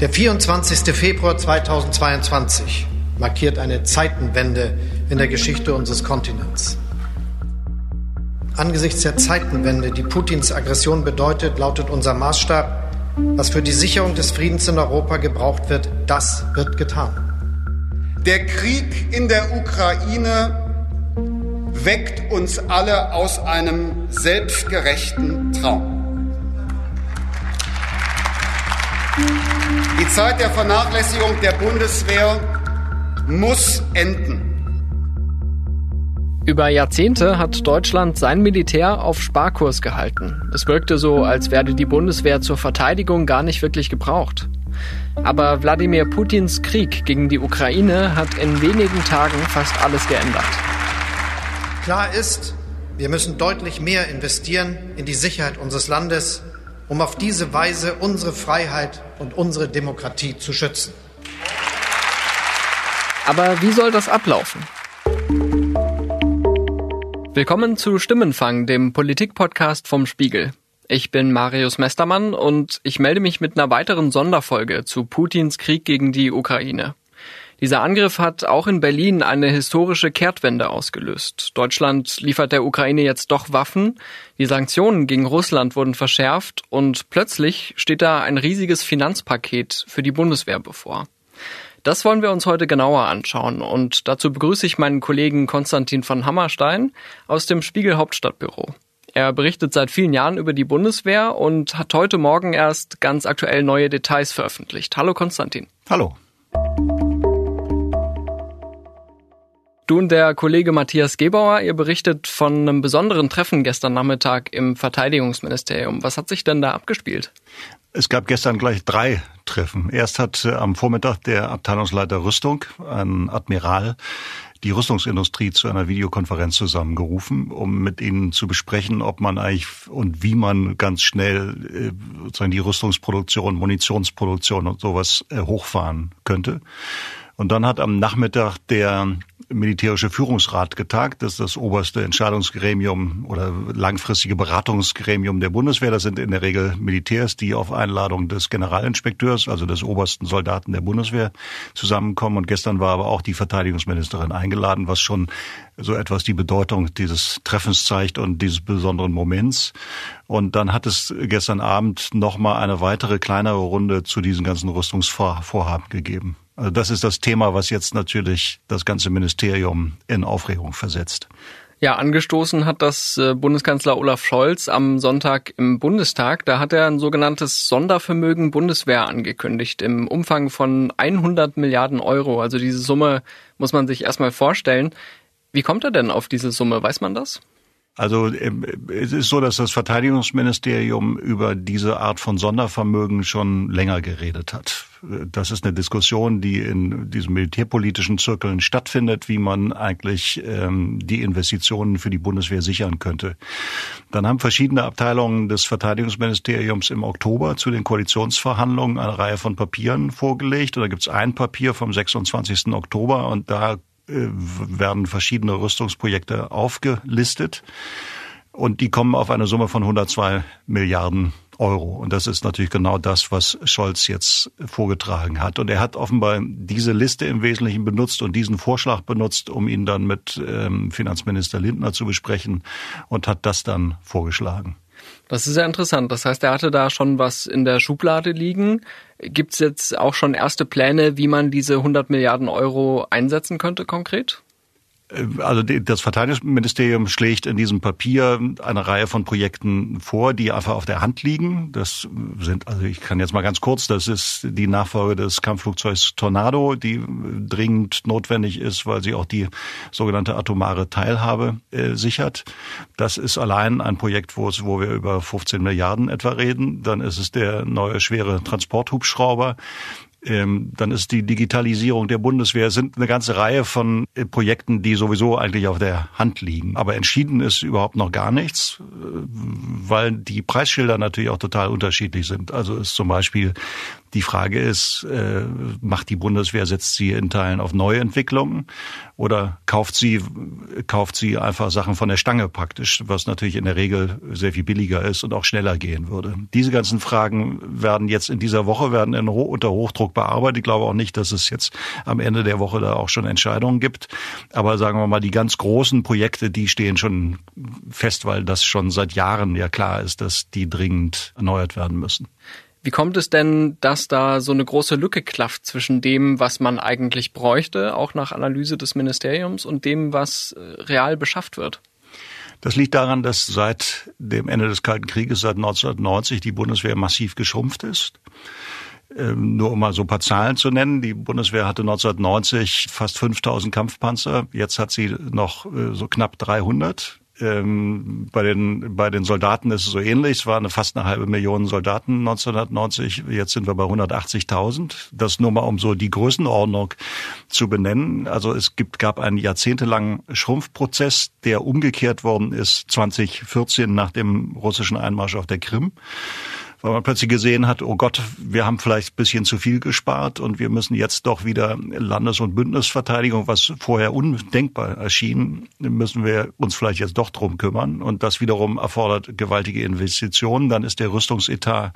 Der 24. Februar 2022 markiert eine Zeitenwende in der Geschichte unseres Kontinents. Angesichts der Zeitenwende, die Putins Aggression bedeutet, lautet unser Maßstab, was für die Sicherung des Friedens in Europa gebraucht wird, das wird getan. Der Krieg in der Ukraine weckt uns alle aus einem selbstgerechten Traum. Die Zeit der Vernachlässigung der Bundeswehr muss enden. Über Jahrzehnte hat Deutschland sein Militär auf Sparkurs gehalten. Es wirkte so, als werde die Bundeswehr zur Verteidigung gar nicht wirklich gebraucht. Aber Wladimir Putins Krieg gegen die Ukraine hat in wenigen Tagen fast alles geändert. Klar ist, wir müssen deutlich mehr investieren in die Sicherheit unseres Landes, um auf diese Weise unsere Freiheit und unsere Demokratie zu schützen. Aber wie soll das ablaufen? Willkommen zu Stimmenfang, dem Politikpodcast vom Spiegel. Ich bin Marius Mestermann und ich melde mich mit einer weiteren Sonderfolge zu Putins Krieg gegen die Ukraine. Dieser Angriff hat auch in Berlin eine historische Kehrtwende ausgelöst. Deutschland liefert der Ukraine jetzt doch Waffen, die Sanktionen gegen Russland wurden verschärft und plötzlich steht da ein riesiges Finanzpaket für die Bundeswehr bevor. Das wollen wir uns heute genauer anschauen und dazu begrüße ich meinen Kollegen Konstantin von Hammerstein aus dem Spiegel Hauptstadtbüro. Er berichtet seit vielen Jahren über die Bundeswehr und hat heute Morgen erst ganz aktuell neue Details veröffentlicht. Hallo Konstantin. Hallo. Du und der Kollege Matthias Gebauer, ihr berichtet von einem besonderen Treffen gestern Nachmittag im Verteidigungsministerium. Was hat sich denn da abgespielt? Es gab gestern gleich drei Treffen. Erst hat äh, am Vormittag der Abteilungsleiter Rüstung, ein Admiral, die Rüstungsindustrie zu einer Videokonferenz zusammengerufen, um mit ihnen zu besprechen, ob man eigentlich und wie man ganz schnell äh, sozusagen die Rüstungsproduktion, Munitionsproduktion und sowas äh, hochfahren könnte. Und dann hat am Nachmittag der militärische Führungsrat getagt. Das ist das oberste Entscheidungsgremium oder langfristige Beratungsgremium der Bundeswehr. Das sind in der Regel Militärs, die auf Einladung des Generalinspekteurs, also des obersten Soldaten der Bundeswehr, zusammenkommen. Und gestern war aber auch die Verteidigungsministerin eingeladen, was schon so etwas die Bedeutung dieses Treffens zeigt und dieses besonderen Moments. Und dann hat es gestern Abend nochmal eine weitere kleinere Runde zu diesen ganzen Rüstungsvorhaben gegeben. Also das ist das Thema, was jetzt natürlich das ganze Ministerium in Aufregung versetzt. Ja, angestoßen hat das äh, Bundeskanzler Olaf Scholz am Sonntag im Bundestag. Da hat er ein sogenanntes Sondervermögen Bundeswehr angekündigt im Umfang von 100 Milliarden Euro. Also diese Summe muss man sich erstmal vorstellen. Wie kommt er denn auf diese Summe? Weiß man das? Also ähm, es ist so, dass das Verteidigungsministerium über diese Art von Sondervermögen schon länger geredet hat. Das ist eine Diskussion, die in diesen militärpolitischen Zirkeln stattfindet, wie man eigentlich ähm, die Investitionen für die Bundeswehr sichern könnte. Dann haben verschiedene Abteilungen des Verteidigungsministeriums im Oktober zu den Koalitionsverhandlungen eine Reihe von Papieren vorgelegt. Und da gibt es ein Papier vom 26. Oktober und da werden verschiedene Rüstungsprojekte aufgelistet und die kommen auf eine Summe von 102 Milliarden Euro. Und das ist natürlich genau das, was Scholz jetzt vorgetragen hat. Und er hat offenbar diese Liste im Wesentlichen benutzt und diesen Vorschlag benutzt, um ihn dann mit ähm, Finanzminister Lindner zu besprechen und hat das dann vorgeschlagen. Das ist sehr interessant. Das heißt, er hatte da schon was in der Schublade liegen. Gibt es jetzt auch schon erste Pläne, wie man diese 100 Milliarden Euro einsetzen könnte konkret? Also das Verteidigungsministerium schlägt in diesem Papier eine Reihe von Projekten vor, die einfach auf der Hand liegen. Das sind, also ich kann jetzt mal ganz kurz, das ist die Nachfolge des Kampfflugzeugs Tornado, die dringend notwendig ist, weil sie auch die sogenannte atomare Teilhabe äh, sichert. Das ist allein ein Projekt, wo, es, wo wir über 15 Milliarden etwa reden. Dann ist es der neue schwere Transporthubschrauber ähm, dann ist die Digitalisierung der Bundeswehr, es sind eine ganze Reihe von äh, Projekten, die sowieso eigentlich auf der Hand liegen. Aber entschieden ist überhaupt noch gar nichts, äh, weil die Preisschilder natürlich auch total unterschiedlich sind. Also ist zum Beispiel Die Frage ist, äh, macht die Bundeswehr, setzt sie in Teilen auf neue Entwicklungen oder kauft sie, kauft sie einfach Sachen von der Stange praktisch, was natürlich in der Regel sehr viel billiger ist und auch schneller gehen würde. Diese ganzen Fragen werden jetzt in dieser Woche werden in, unter Hochdruck bearbeitet. Ich glaube auch nicht, dass es jetzt am Ende der Woche da auch schon Entscheidungen gibt. Aber sagen wir mal, die ganz großen Projekte, die stehen schon fest, weil das schon seit Jahren ja klar ist, dass die dringend erneuert werden müssen. Wie kommt es denn, dass da so eine große Lücke klafft zwischen dem, was man eigentlich bräuchte, auch nach Analyse des Ministeriums, und dem, was äh, real beschafft wird? Das liegt daran, dass seit dem Ende des Kalten Krieges, seit 1990, die Bundeswehr massiv geschrumpft ist. Ähm, nur um mal so ein paar Zahlen zu nennen. Die Bundeswehr hatte 1990 fast 5000 Kampfpanzer. Jetzt hat sie noch äh, so knapp 300. Ähm, bei den bei den Soldaten ist es so ähnlich. Es waren fast eine halbe Million Soldaten 1990. Jetzt sind wir bei 180.000. Das nur mal um so die Größenordnung zu benennen. Also es gibt gab einen jahrzehntelangen Schrumpfprozess, der umgekehrt worden ist 2014 nach dem russischen Einmarsch auf der Krim weil man plötzlich gesehen hat, oh Gott, wir haben vielleicht ein bisschen zu viel gespart und wir müssen jetzt doch wieder Landes- und Bündnisverteidigung, was vorher undenkbar erschien, müssen wir uns vielleicht jetzt doch drum kümmern. Und das wiederum erfordert gewaltige Investitionen. Dann ist der Rüstungsetat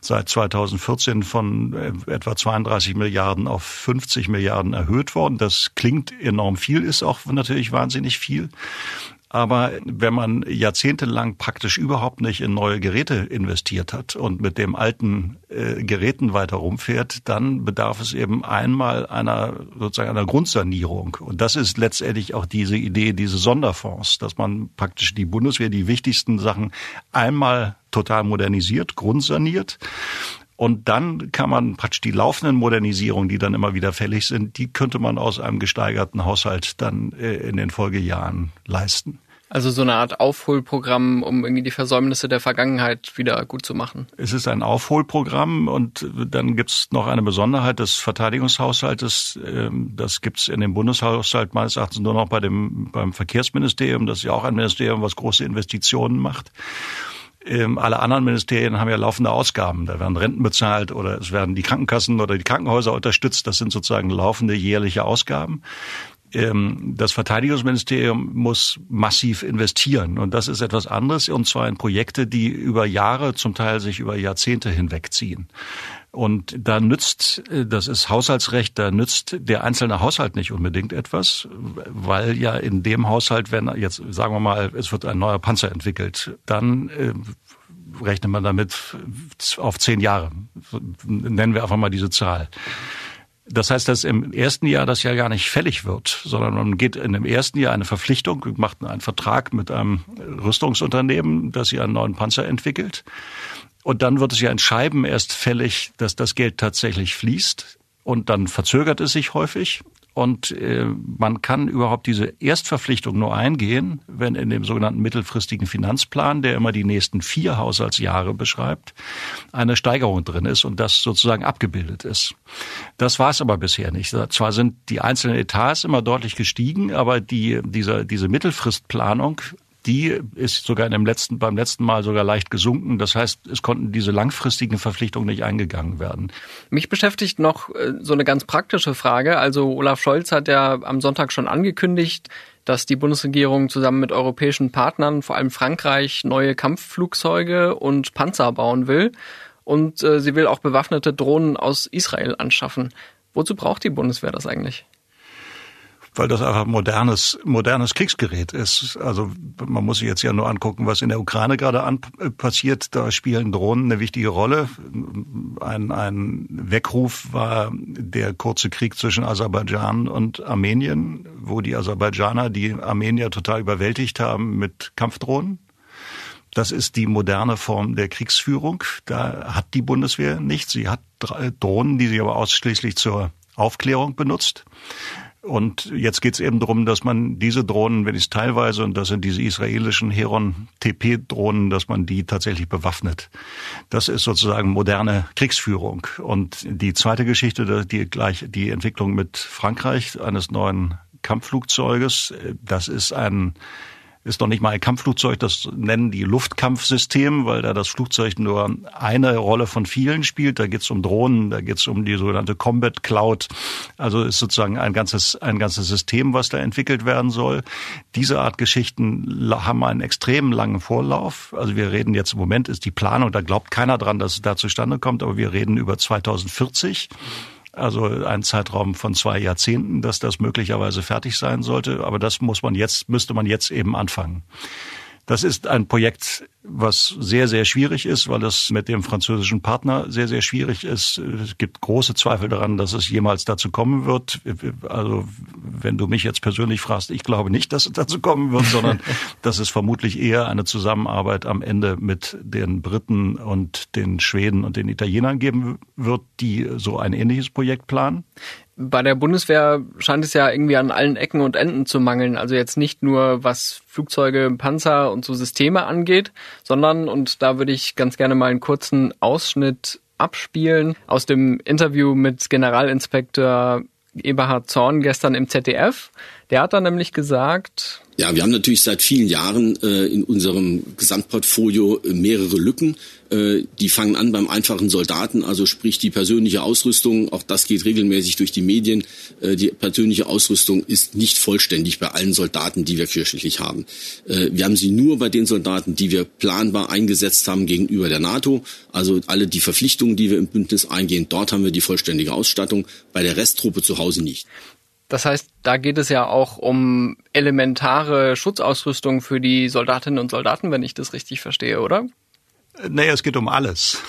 seit 2014 von äh, etwa 32 Milliarden auf 50 Milliarden erhöht worden. Das klingt enorm viel, ist auch natürlich wahnsinnig viel. Aber wenn man jahrzehntelang praktisch überhaupt nicht in neue Geräte investiert hat und mit dem alten äh, Geräten weiter rumfährt, dann bedarf es eben einmal einer sozusagen einer Grundsanierung. Und das ist letztendlich auch diese Idee, diese Sonderfonds, dass man praktisch die Bundeswehr, die wichtigsten Sachen einmal total modernisiert, grundsaniert und dann kann man praktisch die laufenden Modernisierungen, die dann immer wieder fällig sind, die könnte man aus einem gesteigerten Haushalt dann äh, in den Folgejahren leisten. Also so eine Art Aufholprogramm, um irgendwie die Versäumnisse der Vergangenheit wieder gut zu machen. Es ist ein Aufholprogramm und dann gibt es noch eine Besonderheit des Verteidigungshaushaltes. Ähm, das gibt es in dem Bundeshaushalt meines Erachtens nur noch bei dem, beim Verkehrsministerium. Das ist ja auch ein Ministerium, was große Investitionen macht. Ähm, alle anderen Ministerien haben ja laufende Ausgaben. Da werden Renten bezahlt oder es werden die Krankenkassen oder die Krankenhäuser unterstützt. Das sind sozusagen laufende jährliche Ausgaben. Ähm, das Verteidigungsministerium muss massiv investieren. Und das ist etwas anderes, und zwar in Projekte, die über Jahre, zum Teil sich über Jahrzehnte hinwegziehen. Und da nützt, äh, das ist Haushaltsrecht, da nützt der einzelne Haushalt nicht unbedingt etwas, weil ja in dem Haushalt, wenn jetzt sagen wir mal, es wird ein neuer Panzer entwickelt, dann äh, rechnet man damit auf zehn Jahre. Nennen wir einfach mal diese Zahl. Das heißt, dass im ersten Jahr das ja gar nicht fällig wird, sondern man geht in dem ersten Jahr eine Verpflichtung, macht einen Vertrag mit einem Rüstungsunternehmen, dass sie einen neuen Panzer entwickelt. Und dann wird es ja in Scheiben erst fällig, dass das Geld tatsächlich fließt. Und dann verzögert es sich häufig. Und äh, man kann überhaupt diese Erstverpflichtung nur eingehen, wenn in dem sogenannten mittelfristigen Finanzplan, der immer die nächsten vier Haushaltsjahre beschreibt, eine Steigerung drin ist und das sozusagen abgebildet ist. Das war es aber bisher nicht. Zwar sind die einzelnen Etats immer deutlich gestiegen, aber die, diese, diese Mittelfristplanung die ist sogar in dem letzten, beim letzten Mal sogar leicht gesunken. Das heißt, es konnten diese langfristigen Verpflichtungen nicht eingegangen werden. Mich beschäftigt noch äh, so eine ganz praktische Frage. Also Olaf Scholz hat ja am Sonntag schon angekündigt, dass die Bundesregierung zusammen mit europäischen Partnern, vor allem Frankreich, neue Kampfflugzeuge und Panzer bauen will. Und äh, sie will auch bewaffnete Drohnen aus Israel anschaffen. Wozu braucht die Bundeswehr das eigentlich? Weil das einfach modernes, modernes Kriegsgerät ist. Also man muss sich jetzt ja nur angucken, was in der Ukraine gerade an, äh, passiert. Da spielen Drohnen eine wichtige Rolle. Ein, ein Weckruf war der kurze Krieg zwischen Aserbaidschan und Armenien, wo die Aserbaidschaner die Armenier total überwältigt haben mit Kampfdrohnen. Das ist die moderne Form der Kriegsführung. Da hat die Bundeswehr nicht. Sie hat Drohnen, die sie aber ausschließlich zur Aufklärung benutzt. Und jetzt geht es eben darum, dass man diese Drohnen, wenn es teilweise, und das sind diese israelischen Heron-TP-Drohnen, dass man die tatsächlich bewaffnet. Das ist sozusagen moderne Kriegsführung. Und die zweite Geschichte, die gleich die Entwicklung mit Frankreich eines neuen Kampfflugzeuges, das ist ein ist noch nicht mal ein Kampfflugzeug, das nennen die Luftkampfsystem, weil da das Flugzeug nur eine Rolle von vielen spielt. Da geht es um Drohnen, da geht es um die sogenannte Combat Cloud. Also ist sozusagen ein ganzes, ein ganzes System, was da entwickelt werden soll. Diese Art Geschichten haben einen extrem langen Vorlauf. Also wir reden jetzt im Moment ist die Planung, da glaubt keiner dran, dass es da zustande kommt, aber wir reden über 2040 also ein Zeitraum von zwei Jahrzehnten, dass das möglicherweise fertig sein sollte. Aber das muss man jetzt, müsste man jetzt eben anfangen. Das ist ein Projekt, was sehr, sehr schwierig ist, weil es mit dem französischen Partner sehr, sehr schwierig ist. Es gibt große Zweifel daran, dass es jemals dazu kommen wird. Also wenn du mich jetzt persönlich fragst, ich glaube nicht, dass es dazu kommen wird, sondern dass es vermutlich eher eine Zusammenarbeit am Ende mit den Briten und den Schweden und den Italienern geben wird, die so ein ähnliches Projekt planen bei der Bundeswehr scheint es ja irgendwie an allen Ecken und Enden zu mangeln. Also jetzt nicht nur was Flugzeuge, Panzer und so Systeme angeht, sondern, und da würde ich ganz gerne mal einen kurzen Ausschnitt abspielen aus dem Interview mit Generalinspektor Eberhard Zorn gestern im ZDF. Der hat dann nämlich gesagt, ja, wir haben natürlich seit vielen Jahren äh, in unserem Gesamtportfolio mehrere Lücken. Äh, die fangen an beim einfachen Soldaten, also sprich die persönliche Ausrüstung. Auch das geht regelmäßig durch die Medien. Äh, die persönliche Ausrüstung ist nicht vollständig bei allen Soldaten, die wir kirchlich haben. Äh, wir haben sie nur bei den Soldaten, die wir planbar eingesetzt haben gegenüber der NATO. Also alle die Verpflichtungen, die wir im Bündnis eingehen, dort haben wir die vollständige Ausstattung. Bei der Resttruppe zu Hause nicht. Das heißt, da geht es ja auch um elementare Schutzausrüstung für die Soldatinnen und Soldaten, wenn ich das richtig verstehe, oder? Naja, es geht um alles.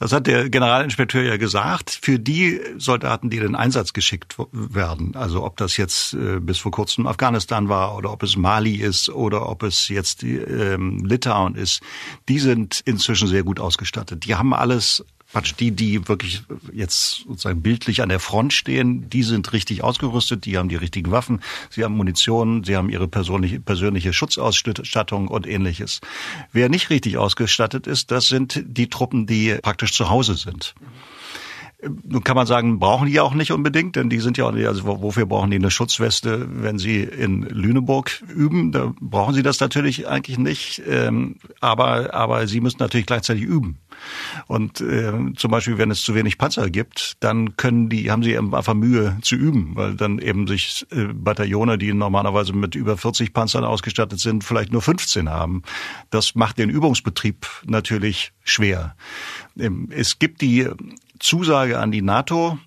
Das hat der Generalinspekteur ja gesagt. Für die Soldaten, die in den Einsatz geschickt werden, also ob das jetzt äh, bis vor kurzem Afghanistan war oder ob es Mali ist oder ob es jetzt ähm, Litauen ist, die sind inzwischen sehr gut ausgestattet. Die haben alles Quatsch, die, die wirklich jetzt sozusagen bildlich an der Front stehen, die sind richtig ausgerüstet, die haben die richtigen Waffen, sie haben Munition, sie haben ihre persönliche, persönliche Schutzausstattung und ähnliches. Wer nicht richtig ausgestattet ist, das sind die Truppen, die praktisch zu Hause sind. Nun kann man sagen, brauchen die auch nicht unbedingt, denn die sind ja auch nicht, also wofür brauchen die eine Schutzweste, wenn sie in Lüneburg üben? Da brauchen sie das natürlich eigentlich nicht. Ähm, aber, aber sie müssen natürlich gleichzeitig üben. Und äh, zum Beispiel, wenn es zu wenig Panzer gibt, dann können die, haben sie einfach Mühe zu üben, weil dann eben sich äh, Bataillone, die normalerweise mit über 40 Panzern ausgestattet sind, vielleicht nur 15 haben. Das macht den Übungsbetrieb natürlich schwer. Ähm, es gibt die Zusage an die NATO,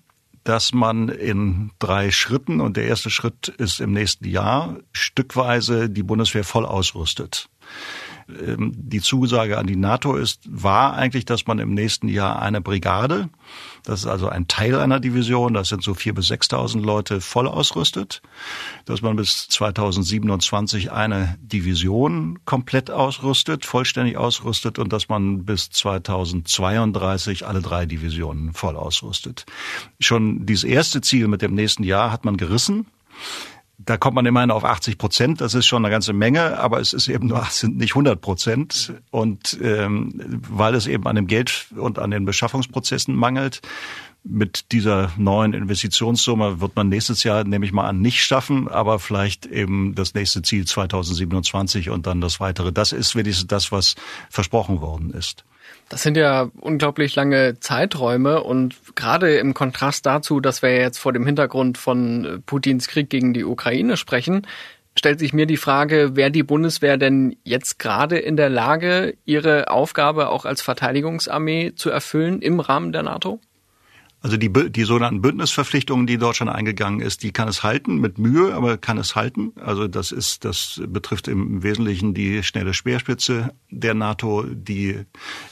dass man in drei Schritten, und der erste Schritt ist im nächsten Jahr, stückweise die Bundeswehr voll ausrüstet. Ähm, die Zusage an die NATO ist, war eigentlich, dass man im nächsten Jahr eine Brigade, das ist also ein Teil einer Division, das sind so vier bis sechstausend Leute, voll ausrüstet, dass man bis 2027 eine Division komplett ausrüstet, vollständig ausrüstet und dass man bis 2032 alle drei Divisionen voll ausrüstet. Schon dieses erste Ziel mit dem nächsten Jahr hat man gerissen da kommt man immerhin auf 80 Prozent. Das ist schon eine ganze Menge, aber es ist eben nur sind nicht 100 Prozent. Und ähm, weil es eben an dem Geld und an den Beschaffungsprozessen mangelt, mit dieser neuen Investitionssumme wird man nächstes Jahr, nehme ich mal an, nicht schaffen, aber vielleicht eben das nächste Ziel 2027 und dann das weitere. Das ist wenigstens das, was versprochen worden ist. Das sind ja unglaublich lange Zeiträume und gerade im Kontrast dazu, dass wir jetzt vor dem Hintergrund von Putins Krieg gegen die Ukraine sprechen, stellt sich mir die Frage, wäre die Bundeswehr denn jetzt gerade in der Lage, ihre Aufgabe auch als Verteidigungsarmee zu erfüllen im Rahmen der NATO? Also die, die sogenannten Bündnisverpflichtungen, die Deutschland eingegangen ist, die kann es halten, mit Mühe, aber kann es halten. Also das ist, das betrifft im Wesentlichen die schnelle Speerspitze der NATO, die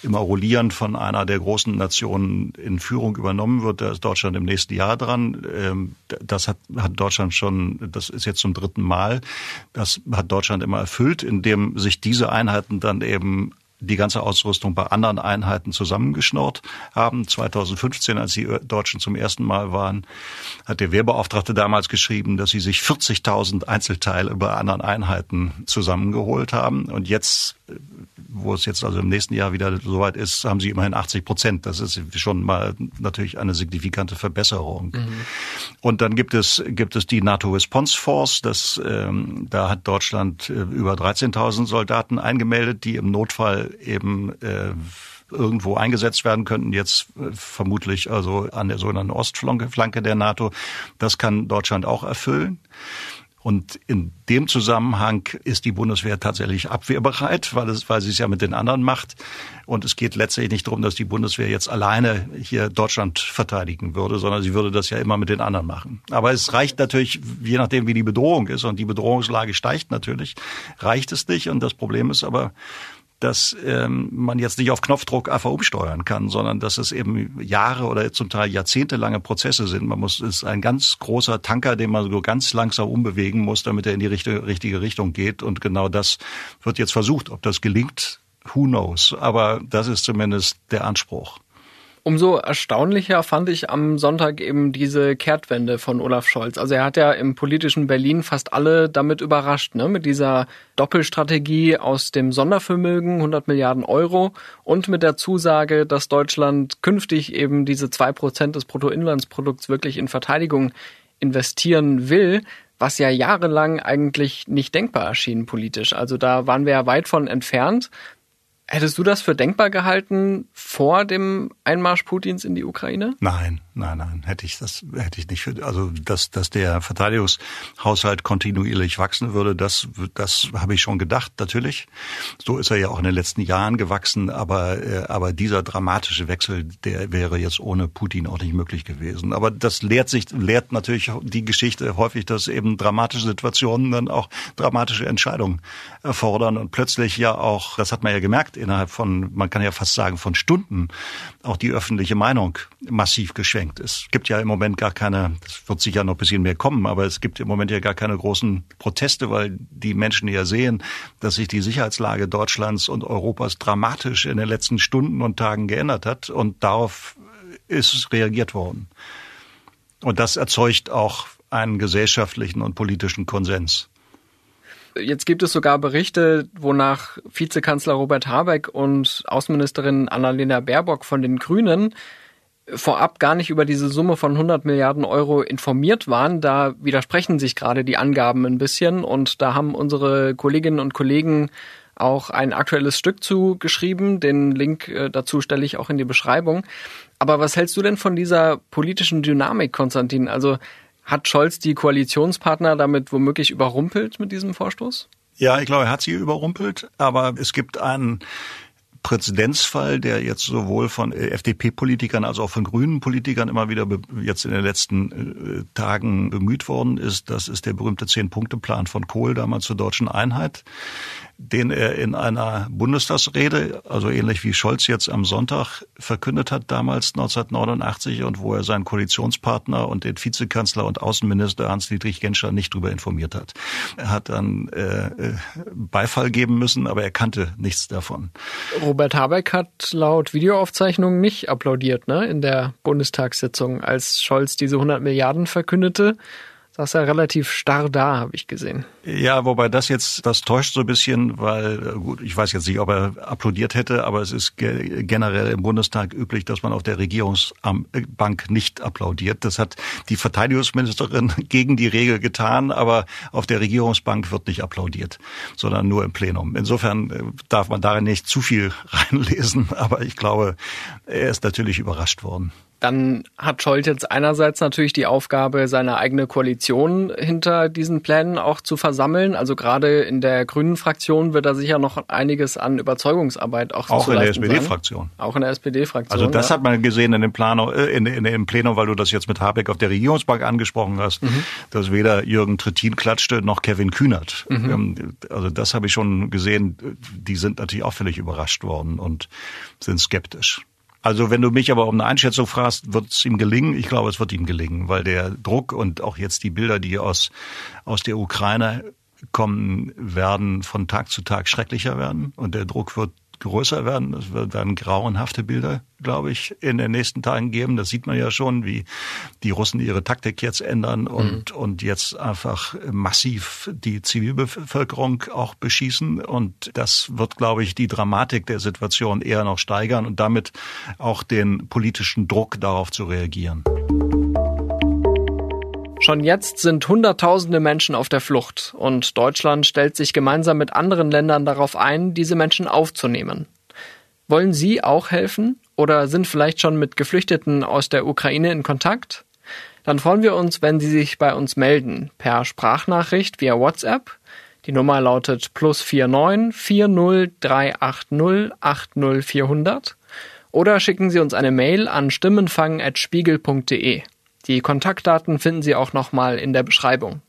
immer rollierend von einer der großen Nationen in Führung übernommen wird. Da ist Deutschland im nächsten Jahr dran. Ähm, das hat, hat Deutschland schon, das ist jetzt zum dritten Mal. Das hat Deutschland immer erfüllt, indem sich diese Einheiten dann eben die ganze Ausrüstung bei anderen Einheiten zusammengeschnurrt haben. 2015, als die Deutschen zum ersten Mal waren, hat der Wehrbeauftragte damals geschrieben, dass sie sich 40.000 Einzelteile bei anderen Einheiten zusammengeholt haben. Und jetzt wo es jetzt also im nächsten Jahr wieder soweit ist, haben sie immerhin 80 Prozent. Das ist schon mal natürlich eine signifikante Verbesserung. Mhm. Und dann gibt es gibt es die NATO Response Force. Das ähm, da hat Deutschland äh, über 13.000 Soldaten eingemeldet, die im Notfall eben äh, irgendwo eingesetzt werden könnten, jetzt äh, vermutlich also an der sogenannten Ostflanke der NATO. Das kann Deutschland auch erfüllen. Und in dem Zusammenhang ist die Bundeswehr tatsächlich abwehrbereit, weil, es, weil sie es ja mit den anderen macht. Und es geht letztlich nicht darum, dass die Bundeswehr jetzt alleine hier Deutschland verteidigen würde, sondern sie würde das ja immer mit den anderen machen. Aber es reicht natürlich, je nachdem, wie die Bedrohung ist, und die Bedrohungslage steigt natürlich, reicht es nicht. Und das Problem ist aber, dass ähm, man jetzt nicht auf Knopfdruck einfach umsteuern kann, sondern dass es eben Jahre oder zum Teil jahrzehntelange Prozesse sind. Man muss, es ist ein ganz großer Tanker, den man so ganz langsam umbewegen muss, damit er in die richtige, richtige Richtung geht. Und genau das wird jetzt versucht. Ob das gelingt, who knows. Aber das ist zumindest der Anspruch. Umso erstaunlicher fand ich am Sonntag eben diese Kehrtwende von Olaf Scholz. Also er hat ja im politischen Berlin fast alle damit überrascht, ne? mit dieser Doppelstrategie aus dem Sondervermögen, 100 Milliarden Euro und mit der Zusage, dass Deutschland künftig eben diese zwei Prozent des Bruttoinlandsprodukts wirklich in Verteidigung investieren will was ja jahrelang eigentlich nicht denkbar erschien politisch. Also da waren wir ja weit von entfernt. Hättest du das für denkbar gehalten vor dem Einmarsch Putins in die Ukraine? Nein, nein, nein, hätte ich das hätte ich nicht für also dass dass der Verteidigungshaushalt kontinuierlich wachsen würde, das das habe ich schon gedacht, natürlich. So ist er ja auch in den letzten Jahren gewachsen, aber äh, aber dieser dramatische Wechsel, der wäre jetzt ohne Putin auch nicht möglich gewesen. Aber das lehrt sich lehrt natürlich die Geschichte häufig, dass eben dramatische Situationen dann auch dramatische Entscheidungen erfordern und plötzlich ja auch, das hat man ja gemerkt innerhalb von, man kann ja fast sagen, von Stunden auch die öffentliche Meinung massiv geschwenkt ist. Es gibt ja im Moment gar keine, das wird sicher noch ein bisschen mehr kommen, aber es gibt im Moment ja gar keine großen Proteste, weil die Menschen ja sehen, dass sich die Sicherheitslage Deutschlands und Europas dramatisch in den letzten Stunden und Tagen geändert hat und darauf ist reagiert worden. Und das erzeugt auch einen gesellschaftlichen und politischen Konsens. Jetzt gibt es sogar Berichte, wonach Vizekanzler Robert Habeck und Außenministerin Annalena Baerbock von den Grünen vorab gar nicht über diese Summe von 100 Milliarden Euro informiert waren. Da widersprechen sich gerade die Angaben ein bisschen und da haben unsere Kolleginnen und Kollegen auch ein aktuelles Stück zu geschrieben. Den Link äh, dazu stelle ich auch in die Beschreibung. Aber was hältst du denn von dieser politischen Dynamik, Konstantin? Also hat Scholz die Koalitionspartner damit womöglich überrumpelt mit diesem Vorstoß? Ja, ich glaube, er hat sie überrumpelt, aber es gibt einen Präzedenzfall, der jetzt sowohl von FDP-Politikern als auch von grünen Politikern immer wieder jetzt in den letzten äh, Tagen bemüht worden ist. Das ist der berühmte Zehn-Punkte-Plan von Kohl damals zur deutschen Einheit den er in einer Bundestagsrede, also ähnlich wie Scholz jetzt am Sonntag verkündet hat, damals 1989, und wo er seinen Koalitionspartner und den Vizekanzler und Außenminister Hans-Dietrich Genscher nicht darüber informiert hat. Er hat dann äh, äh, Beifall geben müssen, aber er kannte nichts davon. Robert Habeck hat laut Videoaufzeichnungen nicht applaudiert ne, in der Bundestagssitzung, als Scholz diese 100 Milliarden verkündete saß er relativ starr da, habe ich gesehen. Ja, wobei das jetzt, das täuscht so ein bisschen, weil, äh, gut, ich weiß jetzt nicht, ob er applaudiert hätte, aber es ist generell im Bundestag üblich, dass man auf der Regierungsbank nicht applaudiert. Das hat die Verteidigungsministerin gegen die Regel getan, aber auf der Regierungsbank wird nicht applaudiert, sondern nur im Plenum. Insofern äh, darf man darin nicht zu viel reinlesen, aber ich glaube, er ist natürlich überrascht worden. Dann hat Scholz jetzt einerseits natürlich die Aufgabe, seine eigene Koalition hinter diesen Plänen auch zu versammeln. Also gerade in der Grünen Fraktion wird da sicher noch einiges an Überzeugungsarbeit auch, auch zu in der SPD-Fraktion. Auch in der SPD-Fraktion. Also das ja. hat man gesehen in dem Plano, äh, in, in, im Plenum, weil du das jetzt mit Habeck auf der Regierungsbank angesprochen hast, mhm. dass weder Jürgen Trittin klatschte noch Kevin Kühnert. Mhm. Ähm, also das habe ich schon gesehen. Die sind natürlich auch völlig überrascht worden und sind skeptisch. Also wenn du mich aber um eine Einschätzung fragst, wird es ihm gelingen? Ich glaube, es wird ihm gelingen, weil der Druck und auch jetzt die Bilder, die aus, aus der Ukraine kommen, werden von Tag zu Tag schrecklicher werden und der Druck wird größer werden. Es werden grauenhafte Bilder, glaube ich, in den nächsten Tagen geben. Das sieht man ja schon, wie die Russen ihre Taktik jetzt ändern und, mhm. und jetzt einfach massiv die Zivilbevölkerung auch beschießen. Und das wird, glaube ich, die Dramatik der Situation eher noch steigern und damit auch den politischen Druck darauf zu reagieren. Schon jetzt sind Hunderttausende Menschen auf der Flucht und Deutschland stellt sich gemeinsam mit anderen Ländern darauf ein, diese Menschen aufzunehmen. Wollen Sie auch helfen oder sind vielleicht schon mit Geflüchteten aus der Ukraine in Kontakt? Dann freuen wir uns, wenn Sie sich bei uns melden, per Sprachnachricht via WhatsApp. Die Nummer lautet plus 49 40 380 80 400 oder schicken Sie uns eine Mail an stimmenfang.spiegel.de. Die Kontaktdaten finden Sie auch nochmal in der Beschreibung.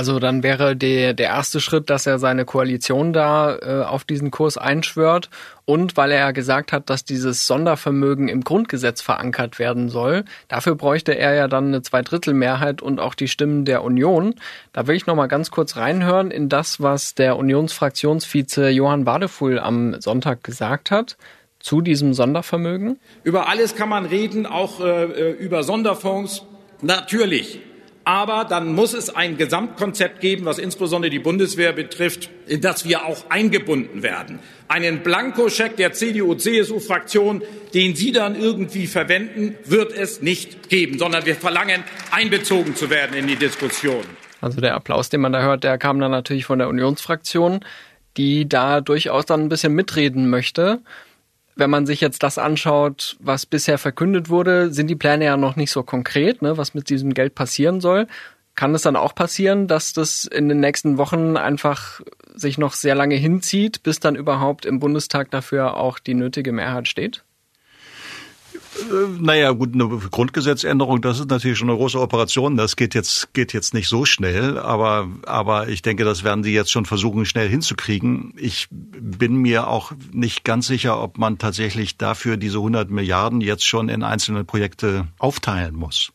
Also dann wäre der, der erste Schritt, dass er seine Koalition da äh, auf diesen Kurs einschwört und weil er ja gesagt hat, dass dieses Sondervermögen im Grundgesetz verankert werden soll. Dafür bräuchte er ja dann eine Zweidrittelmehrheit und auch die Stimmen der Union. Da will ich noch mal ganz kurz reinhören in das, was der Unionsfraktionsvize Johann Wadefuhl am Sonntag gesagt hat zu diesem Sondervermögen? Über alles kann man reden, auch äh, äh, über Sonderfonds. Natürlich. Aber dann muss es ein Gesamtkonzept geben, was insbesondere die Bundeswehr betrifft, in das wir auch eingebunden werden. Einen Blankoscheck der CDU-CSU-Fraktion, den Sie dann irgendwie verwenden, wird es nicht geben, sondern wir verlangen, einbezogen zu werden in die Diskussion. Also der Applaus, den man da hört, der kam dann natürlich von der Unionsfraktion, die da durchaus dann ein bisschen mitreden möchte wenn man sich jetzt das anschaut, was bisher verkündet wurde, sind die Pläne ja noch nicht so konkret, ne, was mit diesem Geld passieren soll. Kann es dann auch passieren, dass das in den nächsten Wochen einfach sich noch sehr lange hinzieht, bis dann überhaupt im Bundestag dafür auch die nötige Mehrheit steht? Äh, naja, gut, eine Grundgesetzänderung, das ist natürlich schon eine große Operation. Das geht jetzt, geht jetzt nicht so schnell, aber, aber ich denke, das werden sie jetzt schon versuchen, schnell hinzukriegen. Ich bin mir auch nicht ganz sicher, ob man tatsächlich dafür diese 100 Milliarden jetzt schon in einzelne Projekte aufteilen muss.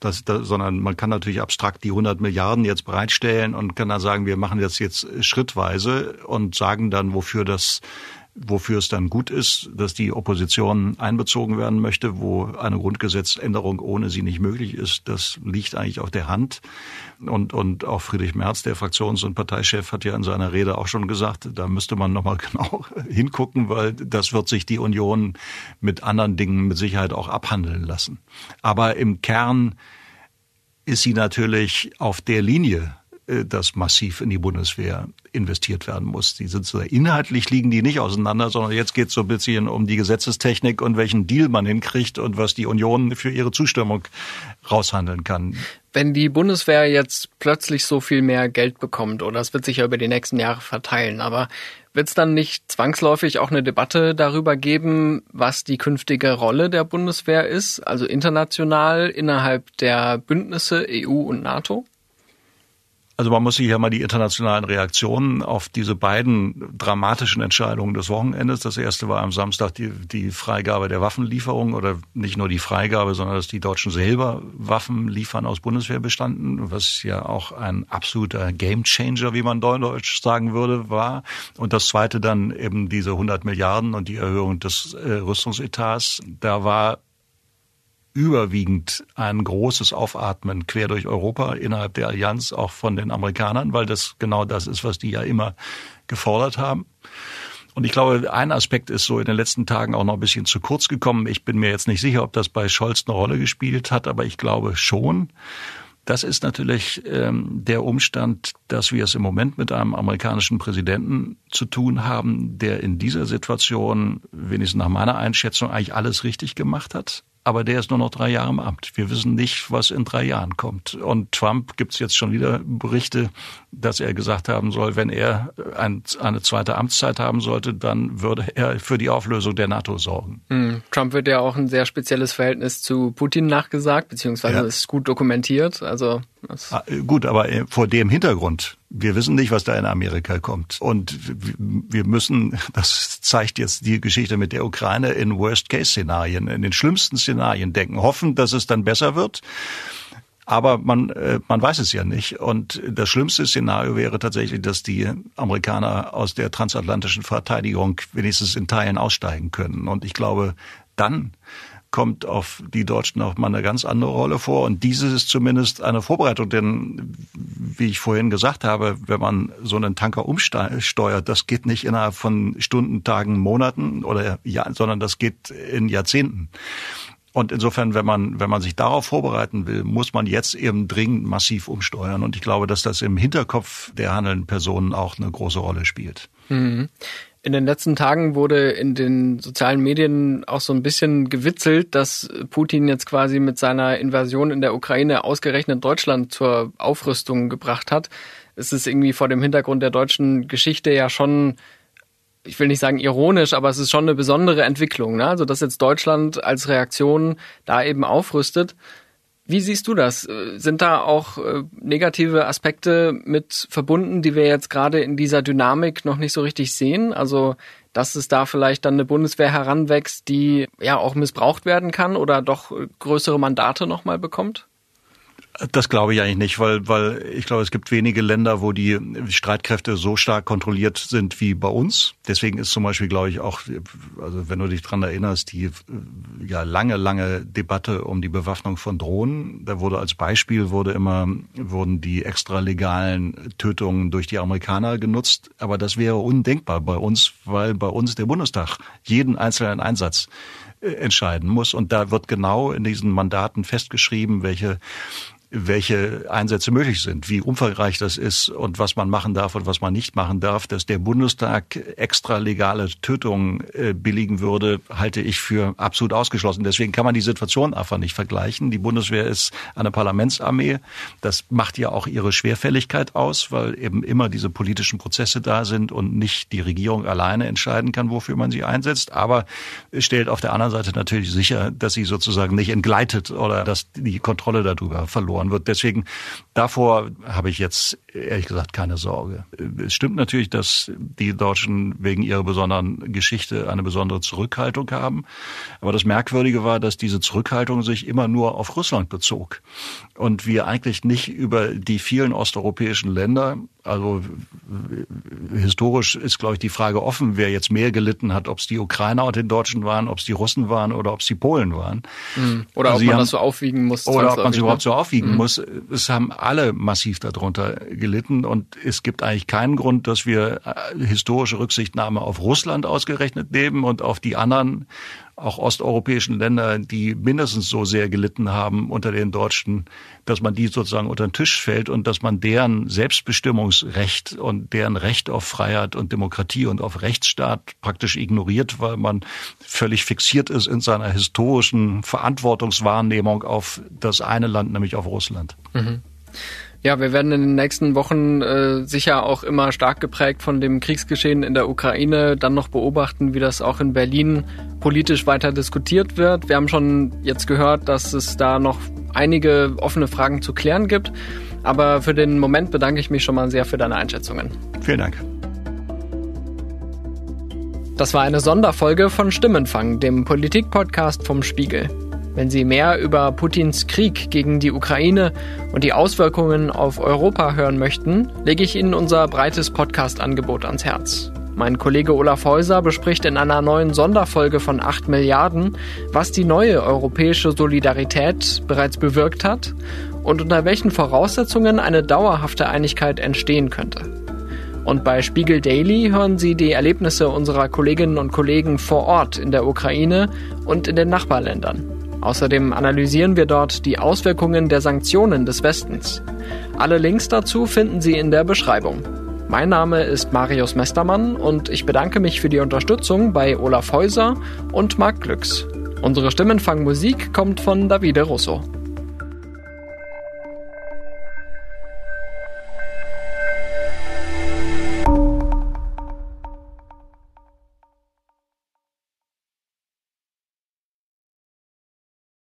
Das, das, sondern man kann natürlich abstrakt die 100 Milliarden jetzt bereitstellen und kann dann sagen, wir machen das jetzt schrittweise und sagen dann, wofür das wofür es dann gut ist, dass die Opposition einbezogen werden möchte, wo eine Grundgesetzänderung ohne sie nicht möglich ist, das liegt eigentlich auf der Hand. Und, und auch Friedrich Merz, der Fraktions- und Parteichef, hat ja in seiner Rede auch schon gesagt, da müsste man nochmal genau hingucken, weil das wird sich die Union mit anderen Dingen mit Sicherheit auch abhandeln lassen. Aber im Kern ist sie natürlich auf der Linie, dass massiv in die Bundeswehr investiert werden muss. Die sind so inhaltlich liegen die nicht auseinander, sondern jetzt geht es so ein bisschen um die Gesetzestechnik und welchen Deal man hinkriegt und was die Union für ihre Zustimmung raushandeln kann. Wenn die Bundeswehr jetzt plötzlich so viel mehr Geld bekommt, oder es wird sich ja über die nächsten Jahre verteilen, aber wird es dann nicht zwangsläufig auch eine Debatte darüber geben, was die künftige Rolle der Bundeswehr ist, also international innerhalb der Bündnisse EU und NATO? Also man muss sich ja mal die internationalen Reaktionen auf diese beiden dramatischen Entscheidungen des Wochenendes. Das erste war am Samstag die, die Freigabe der Waffenlieferung oder nicht nur die Freigabe, sondern dass die Deutschen selber Waffen liefern aus Bundeswehrbestanden, was ja auch ein absoluter Gamechanger, wie man deutsch sagen würde, war. Und das zweite dann eben diese 100 Milliarden und die Erhöhung des äh, Rüstungsetats. Da war überwiegend ein großes Aufatmen quer durch Europa innerhalb der Allianz, auch von den Amerikanern, weil das genau das ist, was die ja immer gefordert haben. Und ich glaube, ein Aspekt ist so in den letzten Tagen auch noch ein bisschen zu kurz gekommen. Ich bin mir jetzt nicht sicher, ob das bei Scholz eine Rolle gespielt hat, aber ich glaube schon. Das ist natürlich ähm, der Umstand, dass wir es im Moment mit einem amerikanischen Präsidenten zu tun haben, der in dieser Situation, wenigstens nach meiner Einschätzung, eigentlich alles richtig gemacht hat aber der ist nur noch drei Jahre im Amt. Wir wissen nicht, was in drei Jahren kommt. Und Trump gibt es jetzt schon wieder Berichte, dass er gesagt haben soll, wenn er ein, eine zweite Amtszeit haben sollte, dann würde er für die Auflösung der NATO sorgen. Mhm. Trump wird ja auch ein sehr spezielles Verhältnis zu Putin nachgesagt, beziehungsweise ja. ist gut dokumentiert. Also ah, gut, aber äh, vor dem Hintergrund wir wissen nicht, was da in Amerika kommt. Und wir müssen, das zeigt jetzt die Geschichte mit der Ukraine, in Worst-Case-Szenarien, in den schlimmsten Szenarien denken, hoffen, dass es dann besser wird. Aber man, äh, man weiß es ja nicht. Und das schlimmste Szenario wäre tatsächlich, dass die Amerikaner aus der transatlantischen Verteidigung wenigstens in Teilen aussteigen können. Und ich glaube, dann kommt auf die Deutschen auch mal eine ganz andere Rolle vor. Und dieses ist zumindest eine Vorbereitung, denn wie ich vorhin gesagt habe, wenn man so einen Tanker umsteuert, das geht nicht innerhalb von Stunden, Tagen, Monaten oder ja, sondern das geht in Jahrzehnten. Und insofern, wenn man, wenn man sich darauf vorbereiten will, muss man jetzt eben dringend massiv umsteuern. Und ich glaube, dass das im Hinterkopf der handelnden Personen auch eine große Rolle spielt. Mhm. In den letzten Tagen wurde in den sozialen Medien auch so ein bisschen gewitzelt, dass Putin jetzt quasi mit seiner Invasion in der Ukraine ausgerechnet Deutschland zur Aufrüstung gebracht hat. Es ist irgendwie vor dem Hintergrund der deutschen Geschichte ja schon ich will nicht sagen ironisch, aber es ist schon eine besondere Entwicklung, ne? Also dass jetzt Deutschland als Reaktion da eben aufrüstet. Wie siehst du das? Sind da auch äh, negative Aspekte mit verbunden, die wir jetzt gerade in dieser Dynamik noch nicht so richtig sehen? Also, dass es da vielleicht dann eine Bundeswehr heranwächst, die ja auch missbraucht werden kann oder doch größere Mandate nochmal bekommt? Das glaube ich eigentlich nicht, weil, weil ich glaube, es gibt wenige Länder, wo die Streitkräfte so stark kontrolliert sind wie bei uns. Deswegen ist zum Beispiel, glaube ich, auch, also wenn du dich dran erinnerst, die ja lange, lange Debatte um die Bewaffnung von Drohnen. Da wurde als Beispiel wurde immer, wurden die extralegalen Tötungen durch die Amerikaner genutzt. Aber das wäre undenkbar bei uns, weil bei uns der Bundestag jeden einzelnen Einsatz äh, entscheiden muss. Und da wird genau in diesen Mandaten festgeschrieben, welche welche Einsätze möglich sind, wie umfangreich das ist und was man machen darf und was man nicht machen darf. Dass der Bundestag extra legale Tötungen äh, billigen würde, halte ich für absolut ausgeschlossen. Deswegen kann man die Situation einfach nicht vergleichen. Die Bundeswehr ist eine Parlamentsarmee. Das macht ja auch ihre Schwerfälligkeit aus, weil eben immer diese politischen Prozesse da sind und nicht die Regierung alleine entscheiden kann, wofür man sie einsetzt. Aber es stellt auf der anderen Seite natürlich sicher, dass sie sozusagen nicht entgleitet oder dass die Kontrolle darüber verloren verloren wird. Deswegen davor habe ich jetzt ehrlich gesagt keine Sorge. Es stimmt natürlich, dass die Deutschen wegen ihrer besonderen Geschichte eine besondere Zurückhaltung haben. Aber das Merkwürdige war, dass diese Zurückhaltung sich immer nur auf Russland bezog und wir eigentlich nicht über die vielen osteuropäischen Länder also historisch ist, glaube ich, die Frage offen, wer jetzt mehr gelitten hat, ob es die Ukrainer und den Deutschen waren, ob es die Russen waren oder ob es die Polen waren. Mhm. Oder also ob man haben, das so aufwiegen muss. Oder ob man es überhaupt so aufwiegen mhm. muss. Es haben alle massiv darunter gelitten und es gibt eigentlich keinen Grund, dass wir äh, historische Rücksichtnahme auf Russland ausgerechnet nehmen und auf die anderen auch osteuropäischen Länder, die mindestens so sehr gelitten haben unter den Deutschen, dass man die sozusagen unter den Tisch fällt und dass man deren Selbstbestimmungsrecht und deren Recht auf Freiheit und Demokratie und auf Rechtsstaat praktisch ignoriert, weil man völlig fixiert ist in seiner historischen Verantwortungswahrnehmung auf das eine Land, nämlich auf Russland. Mhm. Ja, wir werden in den nächsten Wochen äh, sicher auch immer stark geprägt von dem Kriegsgeschehen in der Ukraine, dann noch beobachten, wie das auch in Berlin politisch weiter diskutiert wird. Wir haben schon jetzt gehört, dass es da noch einige offene Fragen zu klären gibt. Aber für den Moment bedanke ich mich schon mal sehr für deine Einschätzungen. Vielen Dank. Das war eine Sonderfolge von Stimmenfang, dem Politikpodcast vom Spiegel. Wenn Sie mehr über Putins Krieg gegen die Ukraine und die Auswirkungen auf Europa hören möchten, lege ich Ihnen unser breites Podcast-Angebot ans Herz. Mein Kollege Olaf Häuser bespricht in einer neuen Sonderfolge von 8 Milliarden, was die neue europäische Solidarität bereits bewirkt hat und unter welchen Voraussetzungen eine dauerhafte Einigkeit entstehen könnte. Und bei Spiegel Daily hören Sie die Erlebnisse unserer Kolleginnen und Kollegen vor Ort in der Ukraine und in den Nachbarländern. Außerdem analysieren wir dort die Auswirkungen der Sanktionen des Westens. Alle Links dazu finden Sie in der Beschreibung. Mein Name ist Marius Mestermann und ich bedanke mich für die Unterstützung bei Olaf Häuser und Marc Glücks. Unsere Stimmenfangmusik kommt von Davide Russo.